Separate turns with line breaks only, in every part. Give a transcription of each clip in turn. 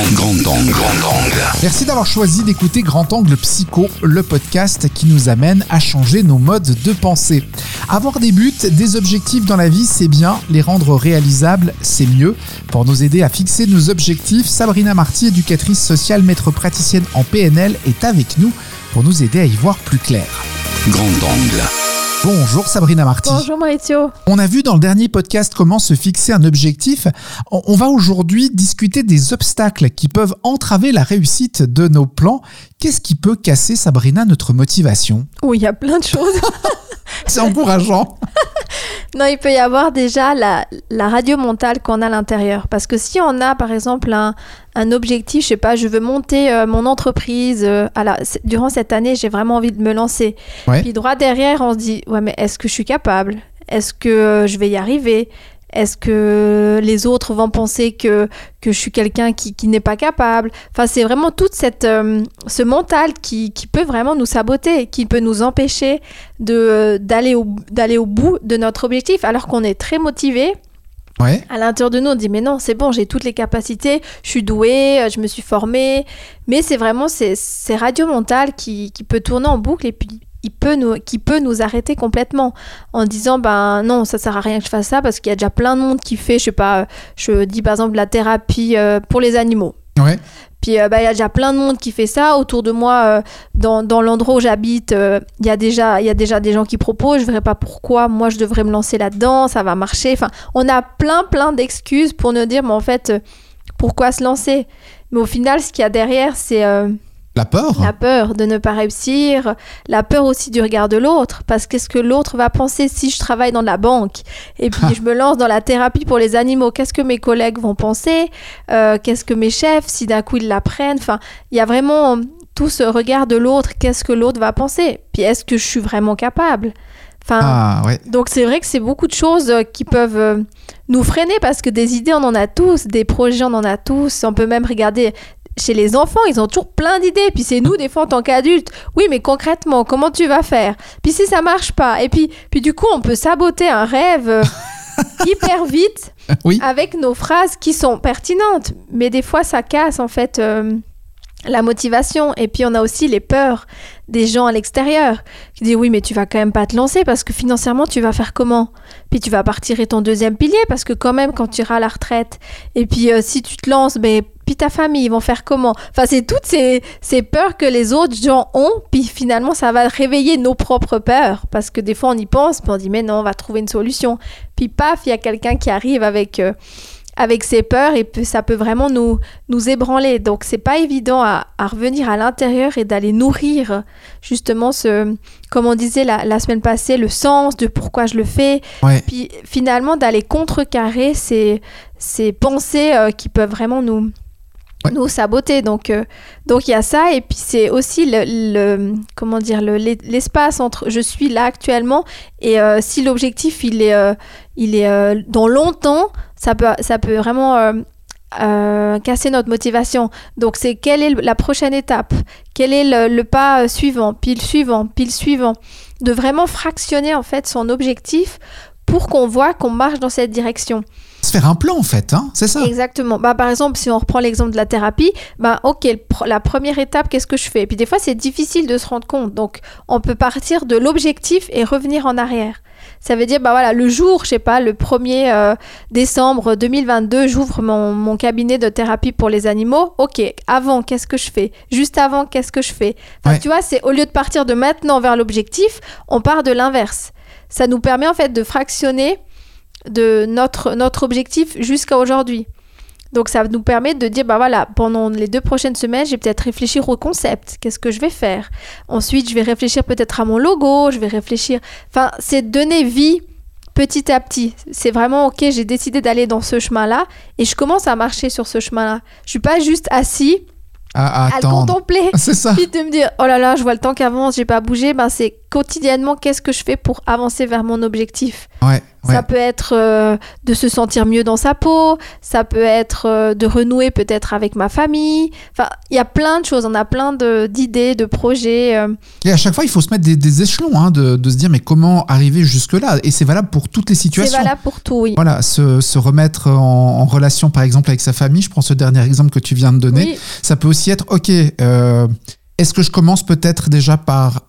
Grand, grand angle. Grand angle.
Merci d'avoir choisi d'écouter Grand Angle Psycho, le podcast qui nous amène à changer nos modes de pensée. Avoir des buts, des objectifs dans la vie, c'est bien. Les rendre réalisables, c'est mieux. Pour nous aider à fixer nos objectifs, Sabrina Marty, éducatrice sociale, maître praticienne en PNL, est avec nous pour nous aider à y voir plus clair.
Grand angle.
Bonjour Sabrina Marty.
Bonjour Maurizio.
On a vu dans le dernier podcast comment se fixer un objectif. On on va aujourd'hui discuter des obstacles qui peuvent entraver la réussite de nos plans. Qu'est-ce qui peut casser, Sabrina, notre motivation?
Oui, il y a plein de choses.
C'est encourageant.
non, il peut y avoir déjà la, la radio mentale qu'on a à l'intérieur. Parce que si on a, par exemple, un, un objectif, je sais pas, je veux monter euh, mon entreprise, euh, c'est- durant cette année, j'ai vraiment envie de me lancer.
Ouais.
Puis droit derrière, on se dit, ouais, mais est-ce que je suis capable? Est-ce que euh, je vais y arriver? Est-ce que les autres vont penser que, que je suis quelqu'un qui, qui n'est pas capable? Enfin, c'est vraiment tout cette, euh, ce mental qui, qui peut vraiment nous saboter, qui peut nous empêcher euh, d'aller, au, au bout de notre objectif, alors qu'on est très motivé.
Ouais.
À l'intérieur de nous, on dit mais non, c'est bon, j'ai toutes les capacités, je suis doué, je me suis formé. Mais c'est vraiment ces, ces radios mentales qui, qui peut tourner en boucle et puis il peut nous, qui peut nous arrêter complètement en disant ben non, ça sert à rien que je fasse ça parce qu'il y a déjà plein de monde qui fait, je sais pas, je dis par exemple la thérapie euh, pour les animaux.
Ouais.
Puis euh, bah, il y a déjà plein de monde qui fait ça. Autour de moi, euh, dans, dans l'endroit où j'habite, il y, a déjà- il y a déjà des gens qui proposent. Je ne verrais pas pourquoi moi je devrais me lancer là-dedans, ça va marcher. Enfin, on a plein, plein d'excuses pour nous dire, mais en fait, pourquoi se lancer? Mais au final, ce qu'il y a derrière, c'est euh,
La peur
la peur de ne pas réussir, la peur aussi du regard de l'autre, parce qu'est-ce que l'autre va penser si je travaille dans la banque? Et puis je me lance dans la thérapie pour les animaux, qu'est-ce que mes collègues vont penser, Euh, qu'est-ce que mes chefs, si d'un coup ils l'apprennent, enfin, il y a vraiment tout ce regard de l'autre, qu'est-ce que l'autre va penser, puis est-ce que je suis vraiment capable? Enfin,
Ah, ouais.
donc c'est vrai que c'est beaucoup de choses euh, qui peuvent euh, nous freiner parce que des idées on en a tous, des projets on en a tous, on peut même regarder chez les enfants, ils ont toujours plein d'idées, puis c'est nous des fois en tant qu'adultes, oui mais concrètement comment tu vas faire? Puis si ça marche pas, et puis, puis du coup on peut saboter un rêve euh, hyper vite
Oui.
avec nos phrases qui sont pertinentes, mais des fois ça casse en fait euh, la motivation, et puis on a aussi les peurs des gens à l'extérieur qui disent oui mais tu vas quand même pas te lancer parce que financièrement tu vas faire comment? Puis tu vas partir et ton deuxième pilier parce que quand même quand tu iras à la retraite et puis euh, si tu te lances ben puis ta famille ils vont faire comment? Enfin c'est toutes ces, ces peurs que les autres gens ont puis finalement ça va réveiller nos propres peurs parce que des fois on y pense puis on dit mais non on va trouver une solution. Puis paf il y a quelqu'un qui arrive avec euh, avec ses peurs et ça peut vraiment nous, nous ébranler. Donc c'est pas évident à, à revenir à l'intérieur et d'aller nourrir justement ce, comme on disait la, la semaine passée, le sens de pourquoi je le fais.
Ouais.
Puis finalement d'aller contrecarrer ces, ces pensées euh, qui peuvent vraiment nous, Nous saboter. Donc euh, donc il y a ça et puis c'est aussi le, comment dire le- l'es- l'espace entre je suis là actuellement et euh, si l'objectif il est euh, il est dans longtemps, ça peut ça peut vraiment casser notre motivation. Donc c'est quelle est la prochaine étape? Quel est le, pas suivant? Puis le suivant, puis le suivant. De vraiment fractionner en fait son objectif pour qu'on voit qu'on marche dans cette direction.
Se faire un plan, en fait, hein c'est ça
Exactement. Bah, par exemple, si on reprend l'exemple de la thérapie, bah, ok, la première étape, qu'est-ce que je fais? Et puis des fois, c'est difficile de se rendre compte. Donc, on peut partir de l'objectif et revenir en arrière. Ça veut dire, bah voilà, le jour, je sais pas, le 1er euh, décembre 2022, j'ouvre mon, mon cabinet de thérapie pour les animaux. Ok, avant, qu'est-ce que je fais? Juste avant, qu'est-ce que je fais? Enfin,
Ouais.
tu vois, c'est au lieu de partir de maintenant vers l'objectif, on part de l'inverse. Ça nous permet en fait de fractionner de notre, notre objectif jusqu'à aujourd'hui. Donc ça nous permet de dire, bah voilà, pendant les deux prochaines semaines, je vais peut-être réfléchir au concept, qu'est-ce que je vais faire? Ensuite, je vais réfléchir peut-être à mon logo, je vais réfléchir... Enfin, c'est donner vie petit à petit. C'est vraiment, ok, j'ai décidé d'aller dans ce chemin-là et je commence à marcher sur ce chemin-là. Je suis pas juste assis
À, à
à le contempler.
C'est ça.
Puis de me dire, oh là là, je vois le temps qui avance, j'ai pas bougé, ben c'est quotidiennement, qu'est-ce que je fais pour avancer vers mon objectif?
Ouais, ouais.
Ça peut être euh, de se sentir mieux dans sa peau, ça peut être euh, de renouer peut-être avec ma famille. Enfin, il y a plein de choses, on a plein de- d'idées, de, projets. euh.
Et à chaque fois, il faut se mettre des, des échelons, hein, de, de se dire, mais comment arriver jusque-là? Et c'est valable pour toutes les
C'est
situations.
valable pour tout, oui.
Voilà, se, se remettre en, en relation, par exemple, avec sa famille. Je prends ce dernier exemple que tu viens de donner.
Oui,
Ça peut aussi être, ok, est-ce que je commence peut-être déjà par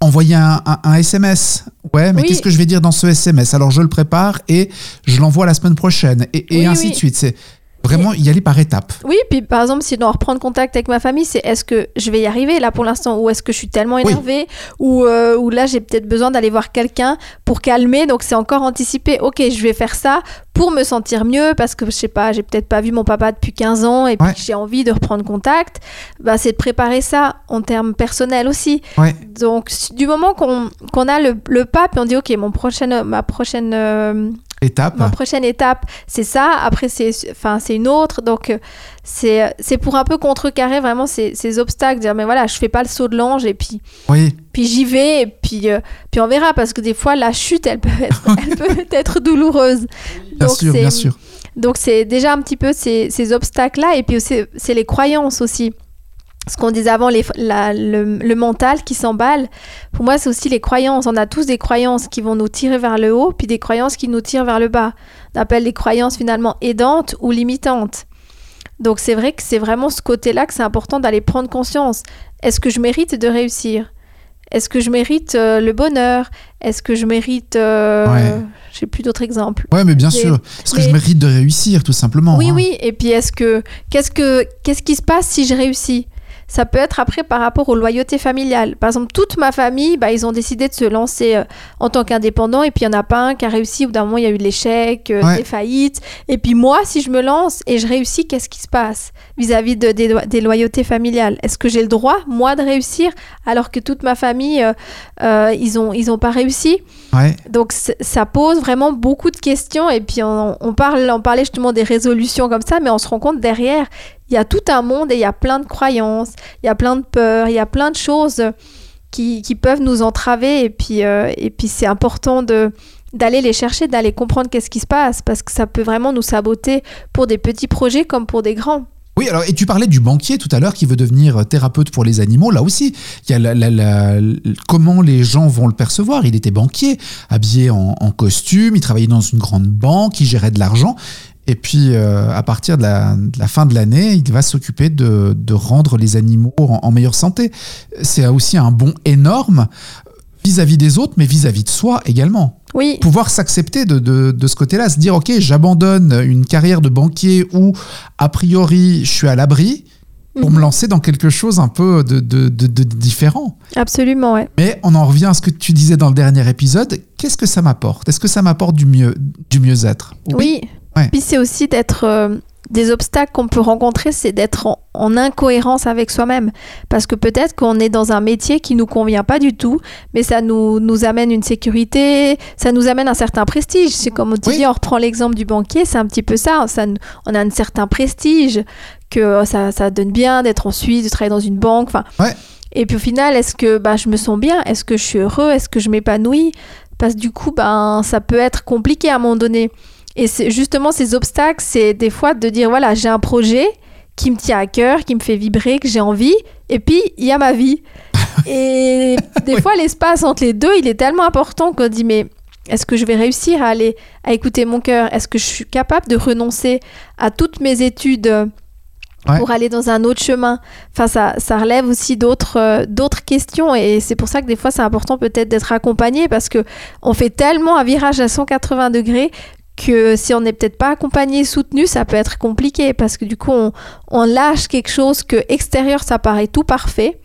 envoyer un, un- un SMS Ouais, mais
Oui.
qu'est-ce que je vais dire dans ce SMS Alors je le prépare et je l'envoie la semaine prochaine, et, et
Oui,
ainsi
oui.
de suite. Vraiment y aller par étapes.
Oui, puis par exemple, si je dois reprendre contact avec ma famille, c'est est-ce que je vais y arriver là pour l'instant ou est-ce que je suis tellement énervée ou, euh, ou là j'ai peut-être besoin d'aller voir quelqu'un pour calmer. Donc c'est encore anticipé, ok, je vais faire ça pour me sentir mieux parce que je sais pas, j'ai peut-être pas vu mon papa depuis 15 ans et puis
Ouais.
j'ai envie de reprendre contact. Bah, c'est de préparer ça en termes personnels aussi.
Ouais.
Donc du moment qu'on qu'on a le, le pas, puis on dit ok, mon prochaine, ma prochaine euh,
Étape.
Ma prochaine étape, c'est ça. Après, c'est enfin, c'est une autre. Donc, euh, c'est c'est pour un peu contrecarrer vraiment ces, ces obstacles. Dire, mais voilà, je fais pas le saut de l'ange et puis,
Oui,
puis j'y vais et puis, euh, puis on verra. Parce que des fois, la chute, elle peut être, elle peut être douloureuse.
bien
Donc,
sûr, bien sûr.
Donc, c'est déjà un petit peu ces, ces obstacles-là. Et puis, c'est les croyances aussi. Ce qu'on disait avant, les, la- le, le mental qui s'emballe. Pour moi, c'est aussi les croyances. On a tous des croyances qui vont nous tirer vers le haut, puis des croyances qui nous tirent vers le bas. On appelle les croyances finalement aidantes ou limitantes. Donc c'est vrai que c'est vraiment ce côté-là que c'est important d'aller prendre conscience. Est-ce que je mérite de réussir? Est-ce que je mérite euh, le bonheur? Est-ce que je mérite... Euh,
Ouais.
J'ai plus d'autres exemples.
Ouais, mais bien sûr. Est-ce que je mérite de réussir, tout simplement
Oui,
hein
oui. Et puis, est-ce que qu'est-ce que qu'est-ce qui se passe si je réussis? Ça peut être après par rapport aux loyautés familiales. Par exemple, toute ma famille, bah, ils ont décidé de se lancer euh, en tant qu'indépendant, et puis il y en a pas un qui a réussi. Au bout d'un moment, il y a eu de l'échec, euh,
Ouais.
des faillites. Et puis moi, si je me lance et je réussis, qu'est-ce qui se passe vis-à-vis de, des, lo- des loyautés familiales? Est-ce que j'ai le droit, moi, de réussir, alors que toute ma famille, euh, euh, ils ont ils ont pas réussi?
Ouais.
donc ça pose vraiment beaucoup de questions et puis on, on parle, on parlait justement des résolutions comme ça, mais on se rend compte derrière, il y a tout un monde et il y a plein de croyances, il y a plein de peurs, il y a plein de choses qui, qui peuvent nous entraver et puis, euh, puis c'est important de d'aller les chercher, d'aller comprendre qu'est-ce qui se passe parce que ça peut vraiment nous saboter pour des petits projets comme pour des grands.
Oui, alors, et tu parlais du banquier tout à l'heure qui veut devenir thérapeute pour les animaux. Là aussi, il y a la- la- comment les gens vont le percevoir? Il était banquier, habillé en costume, il travaillait dans une grande banque, il gérait de l'argent. Et puis, euh, à partir de la, de la fin de l'année, il va s'occuper de, de rendre les animaux en, en meilleure santé. C'est aussi un bon énorme vis-à-vis des autres, mais vis-à-vis de soi également
Oui,
pouvoir s'accepter de, de, de ce côté-là, se dire ok, j'abandonne une carrière de banquier où a priori je suis à l'abri pour
Mhm.
me lancer dans quelque chose un peu de, de, de- de différent.
absolument, ouais.
Mais on en revient à ce que tu disais dans le dernier épisode. Qu'est-ce que ça m'apporte? Est-ce que ça m'apporte du mieux, du mieux-être?
Oui.
Ouais.
Puis c'est aussi d'être euh, des obstacles qu'on peut rencontrer, c'est d'être en, en incohérence avec soi-même. Parce que peut-être qu'on est dans un métier qui nous convient pas du tout, mais ça nous, nous amène une sécurité, ça nous amène un certain prestige. C'est comme
Oui.
dis, on reprend l'exemple du banquier, c'est un petit peu ça. ça on a un certain prestige, que euh, ça, ça donne bien d'être en Suisse, de travailler dans une banque. Enfin,
Ouais.
Et puis au final, est-ce que bah, je me sens bien? Est-ce que je suis heureux? Est-ce que je m'épanouis? Parce que du coup, ben, ça peut être compliqué à un moment donné. Et justement ces obstacles, c'est des fois de dire voilà, j'ai un projet qui me tient à cœur, qui me fait vibrer, que j'ai envie, et puis il y a ma vie. et des
Oui.
fois, l'espace entre les deux, il est tellement important qu'on dit mais est-ce que je vais réussir à aller à écouter mon cœur? Est-ce que je suis capable de renoncer à toutes mes études
Ouais.
pour aller dans un autre chemin? Enfin, ça, ça relève aussi d'autres euh, d'autres questions et c'est pour ça que des fois c'est important peut-être d'être accompagné parce que on fait tellement un virage à 180 degrés que si on n'est peut-être pas accompagné, soutenu, ça peut être compliqué parce que du coup on, on lâche quelque chose que extérieur ça paraît tout parfait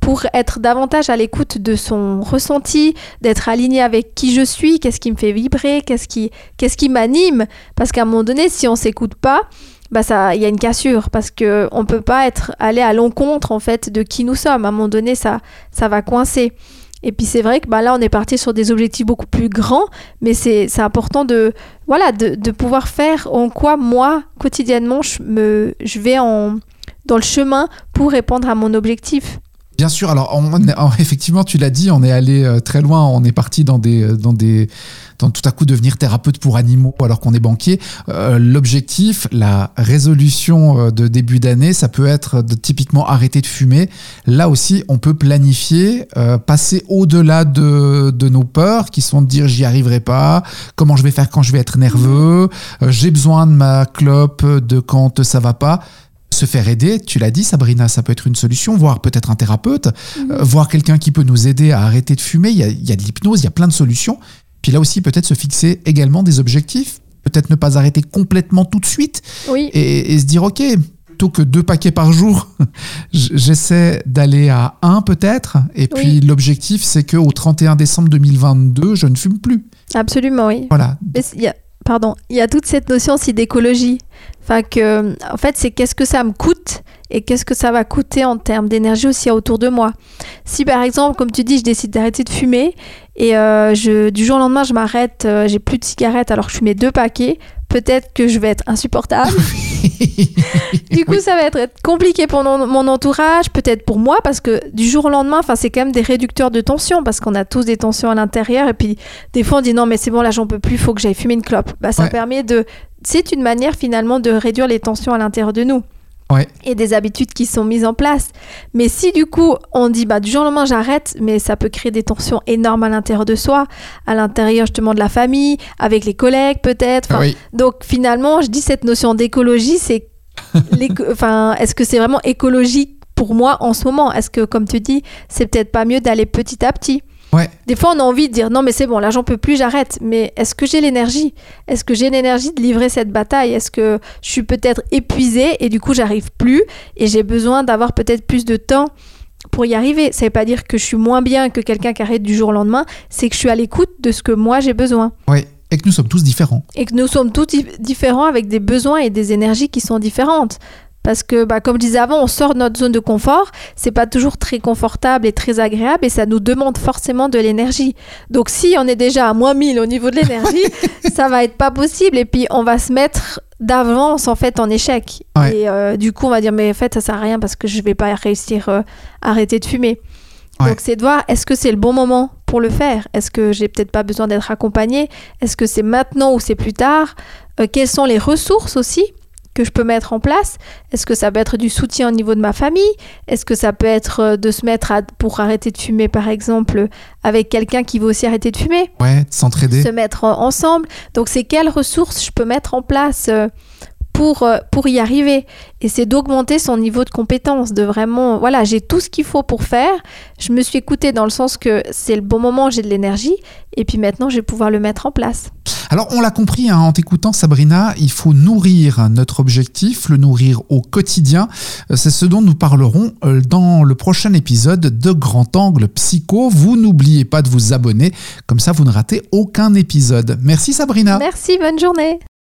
pour être davantage à l'écoute de son ressenti, d'être aligné avec qui je suis, qu'est-ce qui me fait vibrer, qu'est-ce qui, qu'est-ce qui m'anime. Parce qu'à un moment donné, si on s'écoute pas, bah ça, il y a une cassure parce que on peut pas être aller à l'encontre en fait de qui nous sommes. À un moment donné, ça, ça va coincer. Et puis c'est vrai que bah là, on est parti sur des objectifs beaucoup plus grands, mais c'est important de, pouvoir faire en quoi moi, quotidiennement, je, vais dans le chemin pour répondre à mon objectif.
Bien sûr, alors effectivement, tu l'as dit, on est allé euh, très loin, on est parti dans des, euh, dans des, dans tout à coup devenir thérapeute pour animaux alors qu'on est banquier. Euh, L'objectif, la résolution euh, de début d'année, ça peut être de typiquement arrêter de fumer. Là aussi, on peut planifier, euh, passer au-delà de, de nos peurs qui sont de dire j'y arriverai pas, comment je vais faire quand je vais être nerveux, euh, j'ai besoin de ma clope de quand ça va pas se faire aider, tu l'as dit Sabrina, ça peut être une solution, voire peut-être un thérapeute, euh, voir quelqu'un qui peut nous aider à arrêter de fumer, il y a, il y a de l'hypnose, il y a plein de solutions. Puis là aussi, peut-être se fixer également des objectifs, peut-être ne pas arrêter complètement tout de suite
Oui,
et, et se dire, ok, plutôt que deux paquets par jour, j'essaie d'aller à un peut-être, et puis l'objectif, c'est qu'au 31 décembre 2022, je ne fume plus.
absolument, oui.
Voilà.
Mais il y a, pardon, il y a toute cette notion aussi d'écologie. En fait, c'est qu'est-ce que ça me coûte et qu'est-ce que ça va coûter en termes d'énergie aussi autour de moi. Si par exemple, comme tu dis, je décide d'arrêter de fumer et euh, je, du jour au lendemain, je m'arrête, euh, j'ai plus de cigarettes alors que je fumais deux paquets, peut-être que je vais être insupportable. du coup, ça va être compliqué pour mon, entourage, peut-être pour moi, parce que du jour au lendemain, c'est quand même des réducteurs de tension, parce qu'on a tous des tensions à l'intérieur, et puis des fois on dit non, mais c'est bon, là j'en peux plus, faut que j'aille fumer une clope. Bah, ça
Ouais.
permet de. C'est une manière finalement de réduire les tensions à l'intérieur de nous.
Ouais.
Et des habitudes qui sont mises en place. Mais si du coup on dit bah du jour au lendemain j'arrête, mais ça peut créer des tensions énormes à l'intérieur de soi, à l'intérieur justement de la famille, avec les collègues peut-être. Enfin,
oui.
donc finalement, je dis cette notion d'écologie, c'est enfin, est-ce que c'est vraiment écologique pour moi en ce moment? Est-ce que, comme tu dis, c'est peut-être pas mieux d'aller petit à petit?
Ouais.
Des fois, on a envie de dire non, mais c'est bon, là, j'en peux plus, j'arrête. Mais est-ce que j'ai l'énergie? Est-ce que j'ai l'énergie de livrer cette bataille? Est-ce que je suis peut-être épuisée et du coup, j'arrive plus et j'ai besoin d'avoir peut-être plus de temps pour y arriver? Ça veut pas dire que je suis moins bien que quelqu'un qui arrête du jour au lendemain, c'est que je suis à l'écoute de ce que moi j'ai besoin
Ouais. Et que nous sommes tous différents.
et que nous sommes tous di- différents avec des besoins et des énergies qui sont différentes. Parce que, bah, comme je disais avant, on sort de notre zone de confort, c'est pas toujours très confortable et très agréable et ça nous demande forcément de l'énergie. Donc, si on est déjà à moins 1000 au niveau de l'énergie, ça va être pas possible et puis on va se mettre d'avance en fait en échec.
Ouais.
Et euh, du coup, on va dire, mais en fait, ça sert à rien parce que je vais pas réussir euh, à arrêter de fumer.
Ouais.
Donc, c'est de voir est-ce que c'est le bon moment pour le faire? Est-ce que j'ai peut-être pas besoin d'être accompagné Est-ce que c'est maintenant ou c'est plus tard? Euh, Quelles sont les ressources aussi? Que je peux mettre en place? Est-ce que ça peut être du soutien au niveau de ma famille? Est-ce que ça peut être euh, de se mettre à, pour arrêter de fumer, par exemple, avec quelqu'un qui veut aussi arrêter de fumer?
Ouais, de s'entraider.
se mettre en- ensemble. Donc, c'est quelles ressources je peux mettre en place euh, pour, euh, pour y arriver? Et c'est d'augmenter son niveau de compétence, de vraiment, voilà, j'ai tout ce qu'il faut pour faire. Je me suis écoutée dans le sens que c'est le bon moment, j'ai de l'énergie, et puis maintenant, je vais pouvoir le mettre en place.
Alors, on l'a compris hein, en t'écoutant, Sabrina, il faut nourrir notre objectif, le nourrir au quotidien. Euh, C'est ce dont nous parlerons euh, dans le prochain épisode de Grand Angle Psycho. Vous n'oubliez pas de vous abonner, comme ça vous ne ratez aucun épisode. Merci Sabrina.
Merci, bonne journée